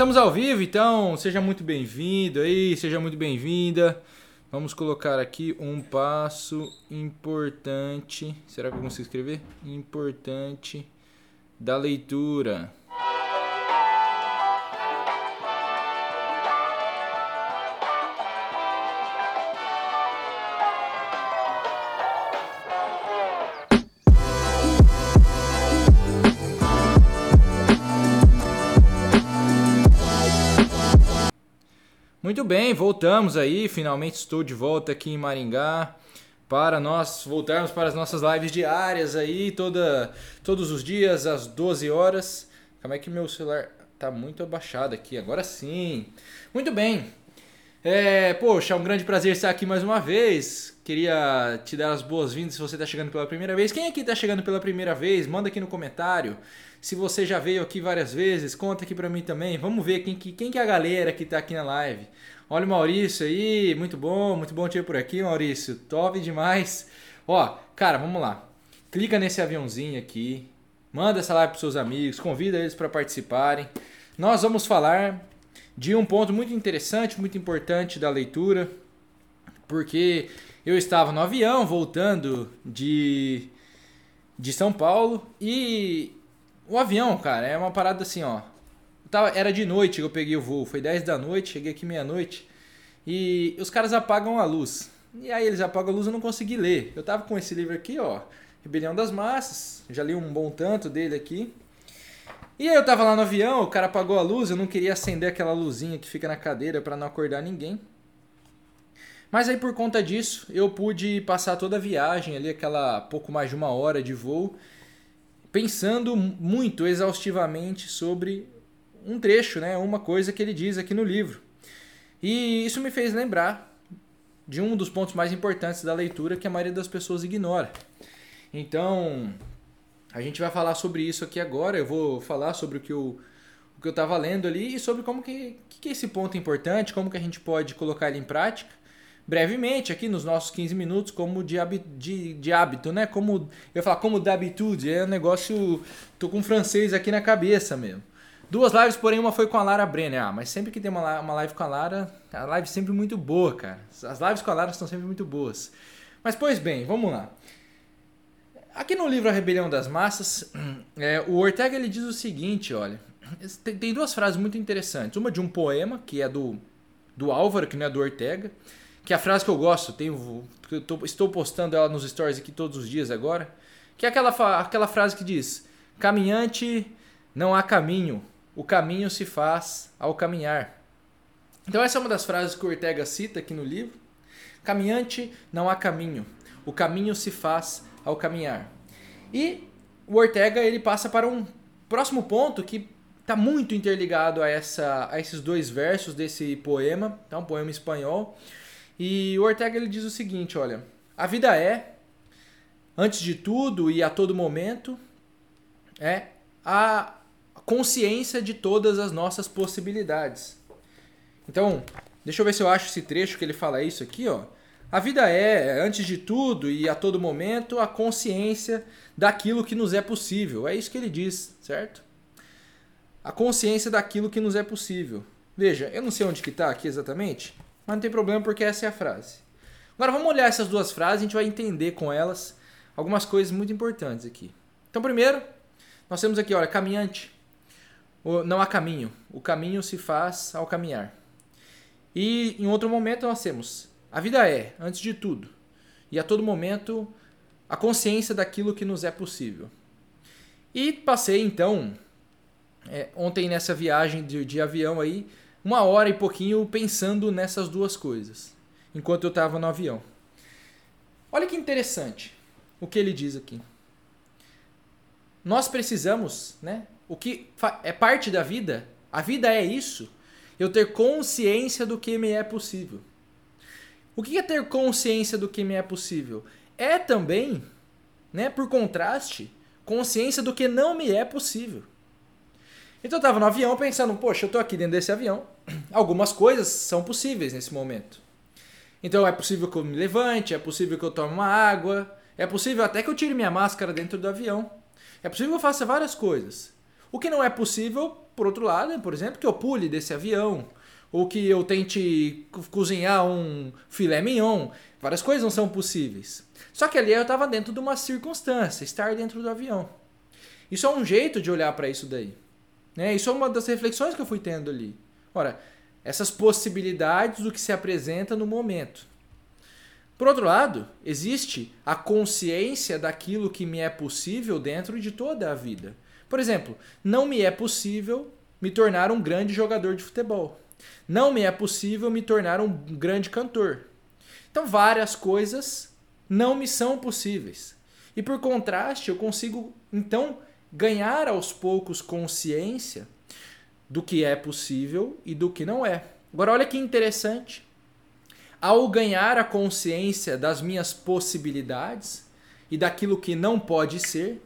Estamos ao vivo, então seja muito bem-vindo aí, seja muito bem-vinda. Vamos colocar aqui um passo importante. Será que eu consigo escrever? Importante da leitura. Muito bem, voltamos aí. Finalmente estou de volta aqui em Maringá para nós voltarmos para as nossas lives diárias aí, toda, todos os dias às 12 horas. Como é que meu celular tá muito abaixado aqui? Agora sim. Muito bem. É, poxa, é um grande prazer estar aqui mais uma vez. Queria te dar as boas-vindas se você está chegando pela primeira vez. Quem aqui está chegando pela primeira vez? Manda aqui no comentário. Se você já veio aqui várias vezes, conta aqui pra mim também. Vamos ver quem que, quem que é a galera que tá aqui na live. Olha o Maurício aí, muito bom, muito bom ter por aqui, Maurício. Top demais. Ó, cara, vamos lá. Clica nesse aviãozinho aqui, manda essa live pros seus amigos, convida eles para participarem. Nós vamos falar de um ponto muito interessante, muito importante da leitura, porque eu estava no avião voltando de, de São Paulo e o avião, cara, é uma parada assim, ó. Tava, era de noite que eu peguei o voo, foi 10 da noite, cheguei aqui meia-noite. E os caras apagam a luz. E aí eles apagam a luz, eu não consegui ler. Eu tava com esse livro aqui, ó, Rebelião das Massas. Já li um bom tanto dele aqui. E aí eu tava lá no avião, o cara apagou a luz, eu não queria acender aquela luzinha que fica na cadeira para não acordar ninguém. Mas aí por conta disso, eu pude passar toda a viagem ali, aquela pouco mais de uma hora de voo, pensando muito exaustivamente sobre um trecho, né, uma coisa que ele diz aqui no livro. E isso me fez lembrar de um dos pontos mais importantes da leitura que a maioria das pessoas ignora. Então, a gente vai falar sobre isso aqui agora. Eu vou falar sobre o que eu o que eu estava lendo ali e sobre como que, que esse ponto é importante, como que a gente pode colocar ele em prática brevemente aqui nos nossos 15 minutos, como de, de, de hábito, né? Como eu falar como d'habitude, é um negócio. tô com francês aqui na cabeça mesmo. Duas lives, porém, uma foi com a Lara Brenner. Ah, mas sempre que tem uma, uma live com a Lara, a live é sempre muito boa, cara. As lives com a Lara estão sempre muito boas. Mas, pois bem, vamos lá. Aqui no livro A Rebelião das Massas, é, o Ortega ele diz o seguinte, olha. Tem, tem duas frases muito interessantes. Uma de um poema, que é do, do Álvaro, que não é do Ortega que é a frase que eu gosto, tenho, eu tô, estou postando ela nos stories aqui todos os dias agora, que é aquela, aquela frase que diz: Caminhante, não há caminho, o caminho se faz ao caminhar. Então, essa é uma das frases que o Ortega cita aqui no livro. Caminhante, não há caminho, o caminho se faz ao caminhar. E o Ortega ele passa para um próximo ponto que está muito interligado a, essa, a esses dois versos desse poema, tá? um poema espanhol, e o Ortega ele diz o seguinte, olha, a vida é, antes de tudo e a todo momento, é a consciência de todas as nossas possibilidades. Então, deixa eu ver se eu acho esse trecho que ele fala isso aqui, ó. A vida é, antes de tudo e a todo momento, a consciência daquilo que nos é possível. É isso que ele diz, certo? A consciência daquilo que nos é possível. Veja, eu não sei onde que está aqui exatamente, mas não tem problema porque essa é a frase. Agora vamos olhar essas duas frases, a gente vai entender com elas algumas coisas muito importantes aqui. Então, primeiro, nós temos aqui, olha, caminhante. Não há caminho. O caminho se faz ao caminhar. E em outro momento nós temos a vida é, antes de tudo, e a todo momento, a consciência daquilo que nos é possível. E passei então, é, ontem nessa viagem de, de avião aí, uma hora e pouquinho pensando nessas duas coisas, enquanto eu estava no avião. Olha que interessante o que ele diz aqui. Nós precisamos, né? O que é parte da vida, a vida é isso, eu ter consciência do que me é possível. O que é ter consciência do que me é possível? É também, né, por contraste, consciência do que não me é possível. Então eu estava no avião pensando, poxa, eu estou aqui dentro desse avião, algumas coisas são possíveis nesse momento. Então é possível que eu me levante, é possível que eu tome uma água, é possível até que eu tire minha máscara dentro do avião. É possível que eu faça várias coisas. O que não é possível por outro lado, por exemplo, que eu pule desse avião, ou que eu tente cozinhar um filé mignon. Várias coisas não são possíveis. Só que ali eu estava dentro de uma circunstância, estar dentro do avião. Isso é um jeito de olhar para isso daí. Né? Isso é uma das reflexões que eu fui tendo ali. Ora, essas possibilidades do que se apresenta no momento. Por outro lado, existe a consciência daquilo que me é possível dentro de toda a vida. Por exemplo, não me é possível me tornar um grande jogador de futebol. Não me é possível me tornar um grande cantor. Então, várias coisas não me são possíveis. E por contraste, eu consigo então ganhar aos poucos consciência do que é possível e do que não é. Agora, olha que interessante. Ao ganhar a consciência das minhas possibilidades e daquilo que não pode ser,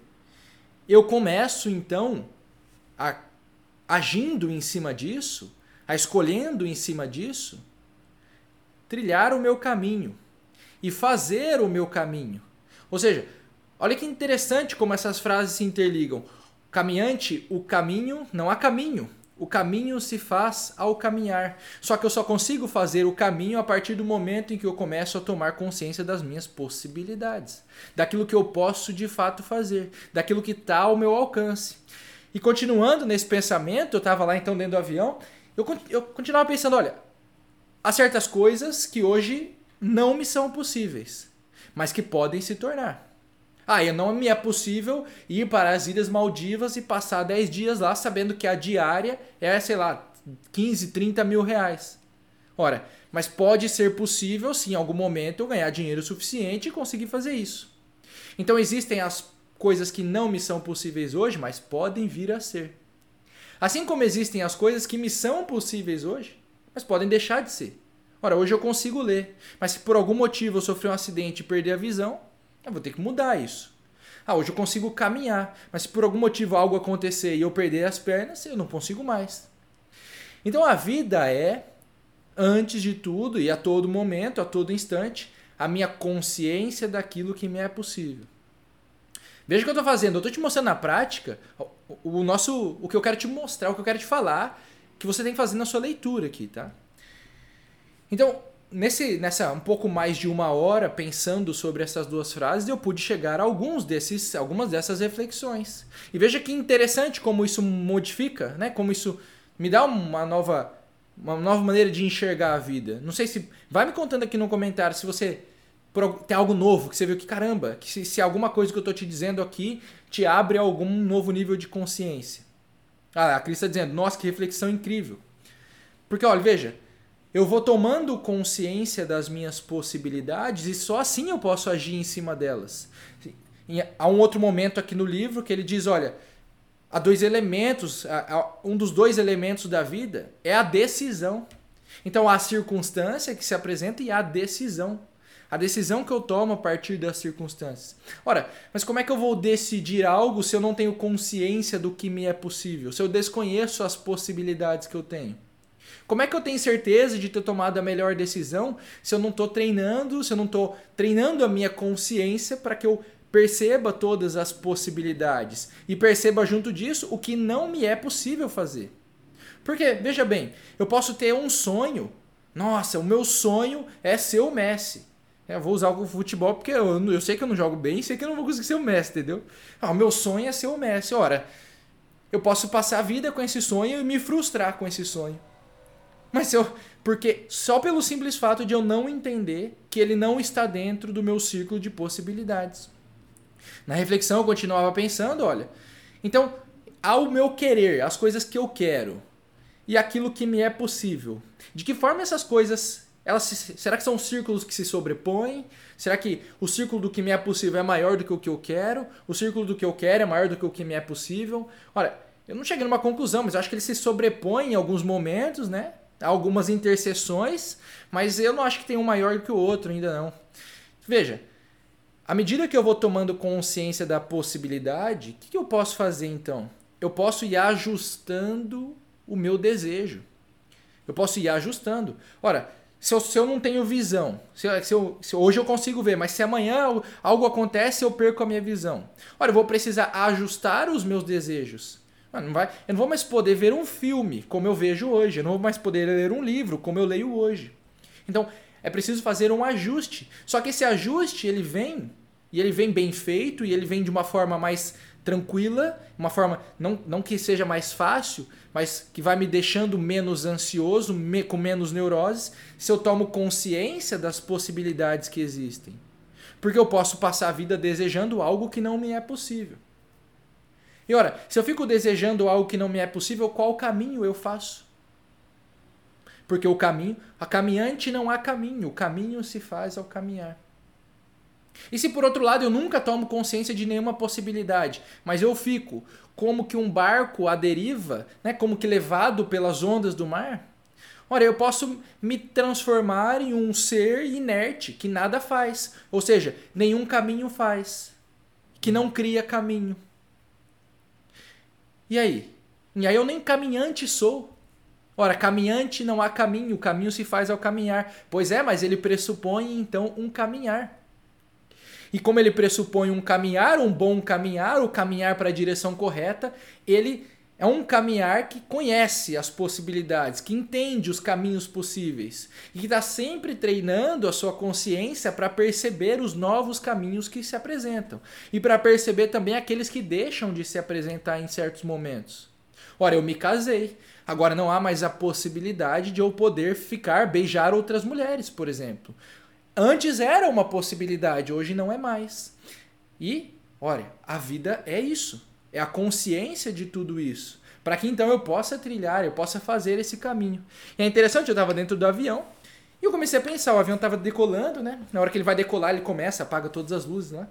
eu começo então a agindo em cima disso, a escolhendo em cima disso, trilhar o meu caminho e fazer o meu caminho. Ou seja, olha que interessante como essas frases se interligam. Caminhante, o caminho, não há caminho. O caminho se faz ao caminhar. Só que eu só consigo fazer o caminho a partir do momento em que eu começo a tomar consciência das minhas possibilidades, daquilo que eu posso de fato fazer, daquilo que está ao meu alcance. E continuando nesse pensamento, eu estava lá então dentro do avião, eu, eu continuava pensando: olha, há certas coisas que hoje não me são possíveis, mas que podem se tornar. Ah, e não me é possível ir para as Ilhas Maldivas e passar 10 dias lá sabendo que a diária é, sei lá, 15, 30 mil reais. Ora, mas pode ser possível, sim, em algum momento eu ganhar dinheiro suficiente e conseguir fazer isso. Então existem as coisas que não me são possíveis hoje, mas podem vir a ser. Assim como existem as coisas que me são possíveis hoje, mas podem deixar de ser. Ora, hoje eu consigo ler, mas se por algum motivo eu sofrer um acidente e perder a visão, eu vou ter que mudar isso. Ah, hoje eu consigo caminhar, mas se por algum motivo algo acontecer e eu perder as pernas, eu não consigo mais. Então a vida é, antes de tudo e a todo momento, a todo instante, a minha consciência daquilo que me é possível. Veja o que eu estou fazendo. Eu estou te mostrando na prática o, nosso, o que eu quero te mostrar, o que eu quero te falar, que você tem que fazer na sua leitura aqui, tá? Então, nesse, nessa um pouco mais de uma hora pensando sobre essas duas frases, eu pude chegar a alguns desses, algumas dessas reflexões. E veja que interessante como isso modifica, né? Como isso me dá uma nova, uma nova maneira de enxergar a vida. Não sei se vai me contando aqui no comentário se você tem algo novo que você viu que caramba, que se, se alguma coisa que eu estou te dizendo aqui te abre algum novo nível de consciência. Ah, a Cris está dizendo, nossa, que reflexão incrível. Porque, olha, veja, eu vou tomando consciência das minhas possibilidades e só assim eu posso agir em cima delas. Há um outro momento aqui no livro que ele diz: olha, há dois elementos, um dos dois elementos da vida é a decisão. Então há a circunstância que se apresenta e há a decisão. A decisão que eu tomo a partir das circunstâncias. Ora, mas como é que eu vou decidir algo se eu não tenho consciência do que me é possível? Se eu desconheço as possibilidades que eu tenho? Como é que eu tenho certeza de ter tomado a melhor decisão se eu não estou treinando, se eu não estou treinando a minha consciência para que eu perceba todas as possibilidades e perceba junto disso o que não me é possível fazer? Porque, veja bem, eu posso ter um sonho. Nossa, o meu sonho é ser o Messi. Eu vou usar o futebol porque eu, eu sei que eu não jogo bem sei que eu não vou conseguir ser o Messi, entendeu? Ah, o meu sonho é ser o Messi. Ora, eu posso passar a vida com esse sonho e me frustrar com esse sonho. Mas eu. Porque só pelo simples fato de eu não entender que ele não está dentro do meu círculo de possibilidades. Na reflexão eu continuava pensando, olha. Então, ao meu querer, as coisas que eu quero e aquilo que me é possível. De que forma essas coisas elas se, será que são círculos que se sobrepõem? Será que o círculo do que me é possível é maior do que o que eu quero? O círculo do que eu quero é maior do que o que me é possível? Olha, eu não cheguei numa conclusão, mas acho que eles se sobrepõem em alguns momentos, né? Algumas interseções, mas eu não acho que tem um maior que o outro ainda não. Veja, à medida que eu vou tomando consciência da possibilidade, o que, que eu posso fazer então? Eu posso ir ajustando o meu desejo. Eu posso ir ajustando. Ora, se eu, se eu não tenho visão, se, se, eu, se hoje eu consigo ver, mas se amanhã algo acontece, eu perco a minha visão. Ora, eu vou precisar ajustar os meus desejos. Não vai, eu não vou mais poder ver um filme como eu vejo hoje. Eu não vou mais poder ler um livro como eu leio hoje. Então, é preciso fazer um ajuste. Só que esse ajuste, ele vem, e ele vem bem feito, e ele vem de uma forma mais tranquila, uma forma não, não que seja mais fácil, mas que vai me deixando menos ansioso, me, com menos neuroses, se eu tomo consciência das possibilidades que existem. Porque eu posso passar a vida desejando algo que não me é possível. E ora, se eu fico desejando algo que não me é possível, qual caminho eu faço? Porque o caminho, a caminhante não há caminho, o caminho se faz ao caminhar. E se por outro lado eu nunca tomo consciência de nenhuma possibilidade, mas eu fico como que um barco à deriva, né, como que levado pelas ondas do mar, ora, eu posso me transformar em um ser inerte, que nada faz, ou seja, nenhum caminho faz, que não cria caminho. E aí? E aí eu nem caminhante sou. Ora, caminhante não há caminho, o caminho se faz ao caminhar. Pois é, mas ele pressupõe então um caminhar. E como ele pressupõe um caminhar, um bom caminhar, o caminhar para a direção correta, ele é um caminhar que conhece as possibilidades, que entende os caminhos possíveis e que está sempre treinando a sua consciência para perceber os novos caminhos que se apresentam e para perceber também aqueles que deixam de se apresentar em certos momentos. Ora, eu me casei, agora não há mais a possibilidade de eu poder ficar, beijar outras mulheres, por exemplo. Antes era uma possibilidade, hoje não é mais. E, olha, a vida é isso é a consciência de tudo isso. Para que então eu possa trilhar, eu possa fazer esse caminho. E é interessante, eu estava dentro do avião e eu comecei a pensar, o avião estava decolando, né? Na hora que ele vai decolar, ele começa, apaga todas as luzes, né?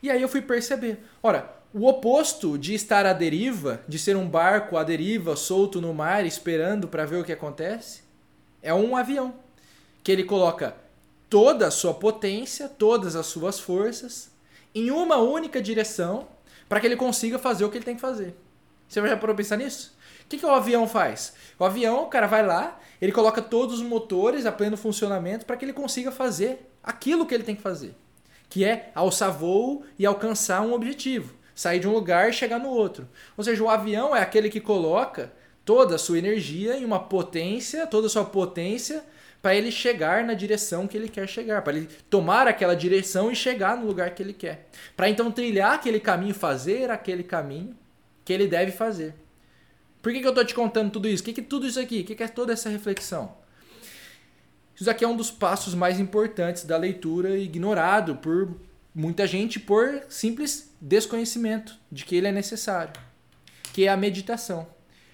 E aí eu fui perceber, ora, o oposto de estar à deriva, de ser um barco à deriva, solto no mar, esperando para ver o que acontece, é um avião, que ele coloca toda a sua potência, todas as suas forças em uma única direção para que ele consiga fazer o que ele tem que fazer. Você já parou pensar nisso? O que, que o avião faz? O avião, o cara vai lá, ele coloca todos os motores a pleno funcionamento para que ele consiga fazer aquilo que ele tem que fazer, que é alçar voo e alcançar um objetivo, sair de um lugar e chegar no outro. Ou seja, o avião é aquele que coloca toda a sua energia em uma potência, toda a sua potência para ele chegar na direção que ele quer chegar, para ele tomar aquela direção e chegar no lugar que ele quer. Para então trilhar aquele caminho, fazer aquele caminho que ele deve fazer. Por que, que eu estou te contando tudo isso? O que, que tudo isso aqui? O que, que é toda essa reflexão? Isso aqui é um dos passos mais importantes da leitura, ignorado por muita gente por simples desconhecimento de que ele é necessário, que é a meditação,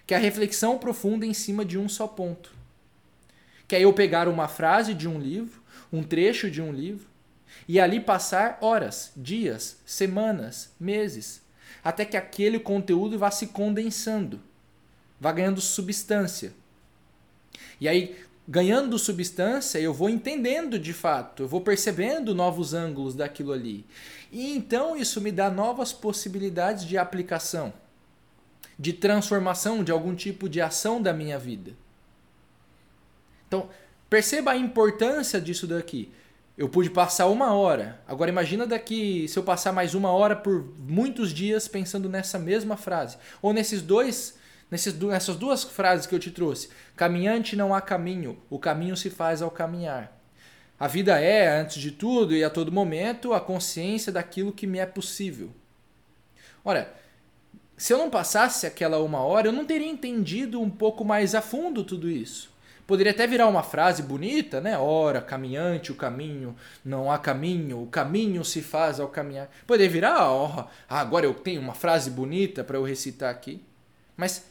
que é a reflexão profunda em cima de um só ponto que é eu pegar uma frase de um livro, um trecho de um livro, e ali passar horas, dias, semanas, meses, até que aquele conteúdo vá se condensando, vá ganhando substância. E aí, ganhando substância, eu vou entendendo de fato, eu vou percebendo novos ângulos daquilo ali. E então isso me dá novas possibilidades de aplicação, de transformação de algum tipo de ação da minha vida. Então, perceba a importância disso daqui. Eu pude passar uma hora. Agora imagina daqui se eu passar mais uma hora por muitos dias pensando nessa mesma frase. Ou nesses dois, nesses, nessas duas frases que eu te trouxe. Caminhante não há caminho, o caminho se faz ao caminhar. A vida é, antes de tudo e a todo momento, a consciência daquilo que me é possível. Ora, se eu não passasse aquela uma hora, eu não teria entendido um pouco mais a fundo tudo isso. Poderia até virar uma frase bonita, né? Ora, caminhante, o caminho, não há caminho, o caminho se faz ao caminhar. Poderia virar, oh, agora eu tenho uma frase bonita para eu recitar aqui. Mas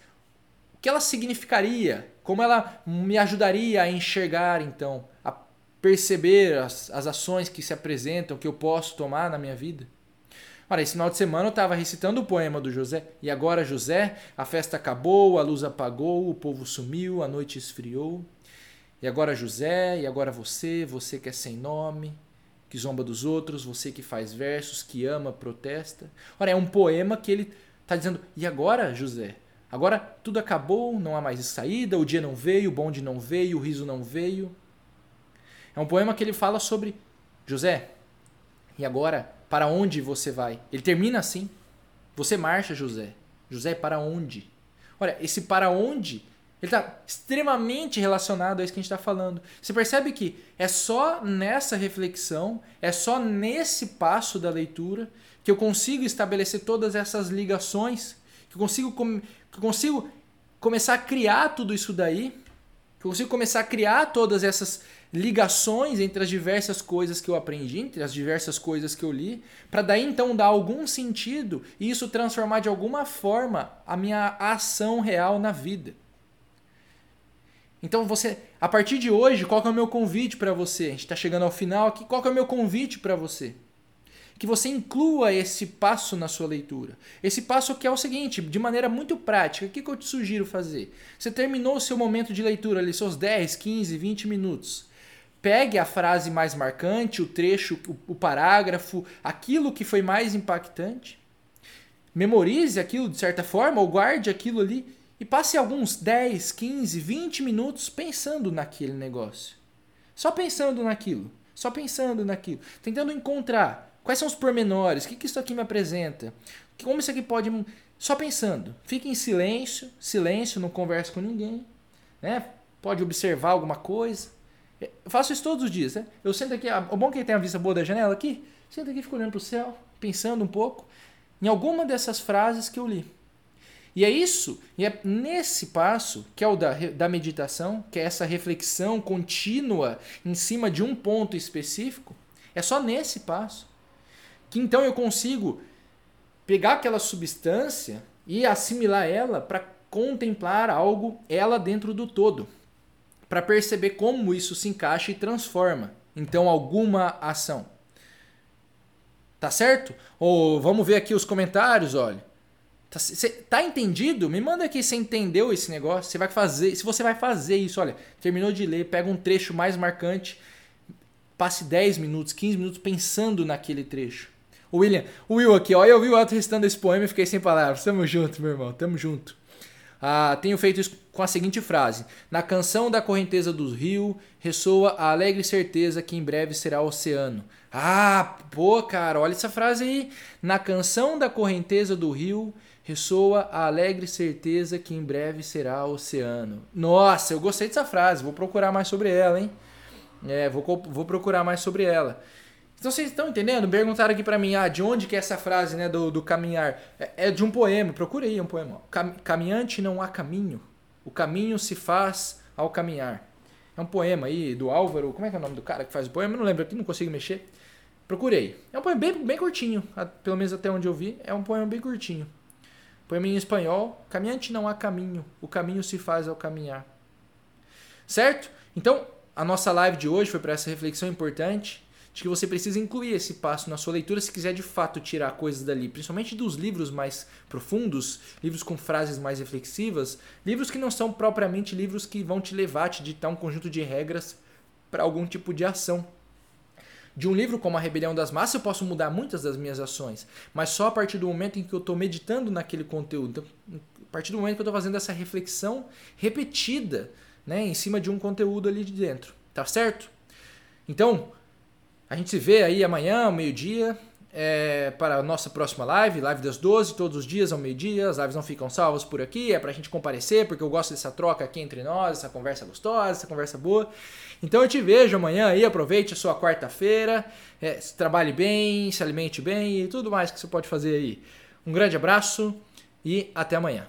o que ela significaria? Como ela me ajudaria a enxergar, então, a perceber as, as ações que se apresentam, que eu posso tomar na minha vida? Olha, esse final de semana eu estava recitando o poema do José. E agora, José, a festa acabou, a luz apagou, o povo sumiu, a noite esfriou. E agora, José, e agora você, você que é sem nome, que zomba dos outros, você que faz versos, que ama, protesta. Olha, é um poema que ele está dizendo: e agora, José? Agora tudo acabou, não há mais saída, o dia não veio, o bonde não veio, o riso não veio. É um poema que ele fala sobre José. E agora para onde você vai? Ele termina assim: Você marcha, José. José, para onde? Olha, esse para onde ele está extremamente relacionado a isso que a gente está falando. Você percebe que é só nessa reflexão, é só nesse passo da leitura que eu consigo estabelecer todas essas ligações, que eu consigo, que eu consigo começar a criar tudo isso daí, que eu consigo começar a criar todas essas ligações entre as diversas coisas que eu aprendi, entre as diversas coisas que eu li, para daí então dar algum sentido e isso transformar de alguma forma a minha ação real na vida. Então você, a partir de hoje, qual é o meu convite para você? A gente está chegando ao final aqui. Qual é o meu convite para você? Que você inclua esse passo na sua leitura. Esse passo que é o seguinte, de maneira muito prática, o que, que eu te sugiro fazer? Você terminou o seu momento de leitura ali, seus 10, 15, 20 minutos. Pegue a frase mais marcante, o trecho, o, parágrafo, aquilo que foi mais impactante. Memorize aquilo de certa forma, ou guarde aquilo ali e passe alguns 10, 15, 20 minutos pensando naquele negócio. Só pensando naquilo. Só pensando naquilo. Tentando encontrar quais são os pormenores, o que, que isso aqui me apresenta, como isso aqui pode. Só pensando. Fique em silêncio, silêncio, não converse com ninguém. Né? Pode observar alguma coisa. Eu faço isso todos os dias. Né? Eu sento aqui, o bom é que tem a vista boa da janela aqui, sento aqui fico olhando para o céu, pensando um pouco em alguma dessas frases que eu li. E é isso, e é nesse passo, que é o da, da meditação, que é essa reflexão contínua em cima de um ponto específico, é só nesse passo que então eu consigo pegar aquela substância e assimilar ela para contemplar algo, ela dentro do todo, para perceber como isso se encaixa e transforma então alguma ação. Tá certo? Ou vamos ver aqui os comentários, olha. Tá, cê, tá entendido? Me manda aqui se entendeu esse negócio. Você vai fazer, se você vai fazer isso, olha, terminou de ler, pega um trecho mais marcante, passe 10 minutos, 15 minutos pensando naquele trecho. William, o Will aqui, ó, eu vi o Otto restando esse poema e fiquei sem palavras. Tamo junto, meu irmão, tamo junto. Ah, tenho feito isso com a seguinte frase: Na canção da correnteza do rio ressoa a alegre certeza que em breve será oceano. Ah, pô, cara, olha essa frase aí. Na canção da correnteza do rio ressoa a alegre certeza que em breve será oceano. Nossa, eu gostei dessa frase, vou procurar mais sobre ela, hein? É, vou, vou procurar mais sobre ela. Então vocês estão entendendo? Perguntaram aqui para mim, ah, de onde que é essa frase, né, do, do caminhar? É, é de um poema, procura aí um poema. Caminhante não há caminho, o caminho se faz ao caminhar. É um poema aí do Álvaro, como é que é o nome do cara que faz o poema? Eu não lembro aqui, não consigo mexer. Procurei. É um poema bem, bem curtinho, pelo menos até onde eu vi, é um poema bem curtinho. Poema em espanhol: Caminhante não há caminho, o caminho se faz ao caminhar. Certo? Então, a nossa live de hoje foi para essa reflexão importante de que você precisa incluir esse passo na sua leitura se quiser de fato tirar coisas dali, principalmente dos livros mais profundos, livros com frases mais reflexivas, livros que não são propriamente livros que vão te levar a te ditar um conjunto de regras para algum tipo de ação. De um livro como A Rebelião das Massas, eu posso mudar muitas das minhas ações, mas só a partir do momento em que eu estou meditando naquele conteúdo. Então, a partir do momento que eu estou fazendo essa reflexão repetida né, em cima de um conteúdo ali de dentro. Tá certo? Então, a gente se vê aí amanhã, ao meio-dia, é, para a nossa próxima live, live das 12, todos os dias ao meio-dia. As lives não ficam salvas por aqui, é para a gente comparecer, porque eu gosto dessa troca aqui entre nós, essa conversa gostosa, essa conversa boa. Então eu te vejo amanhã aí, aproveite a sua quarta-feira, é, trabalhe bem, se alimente bem e tudo mais que você pode fazer aí. Um grande abraço e até amanhã.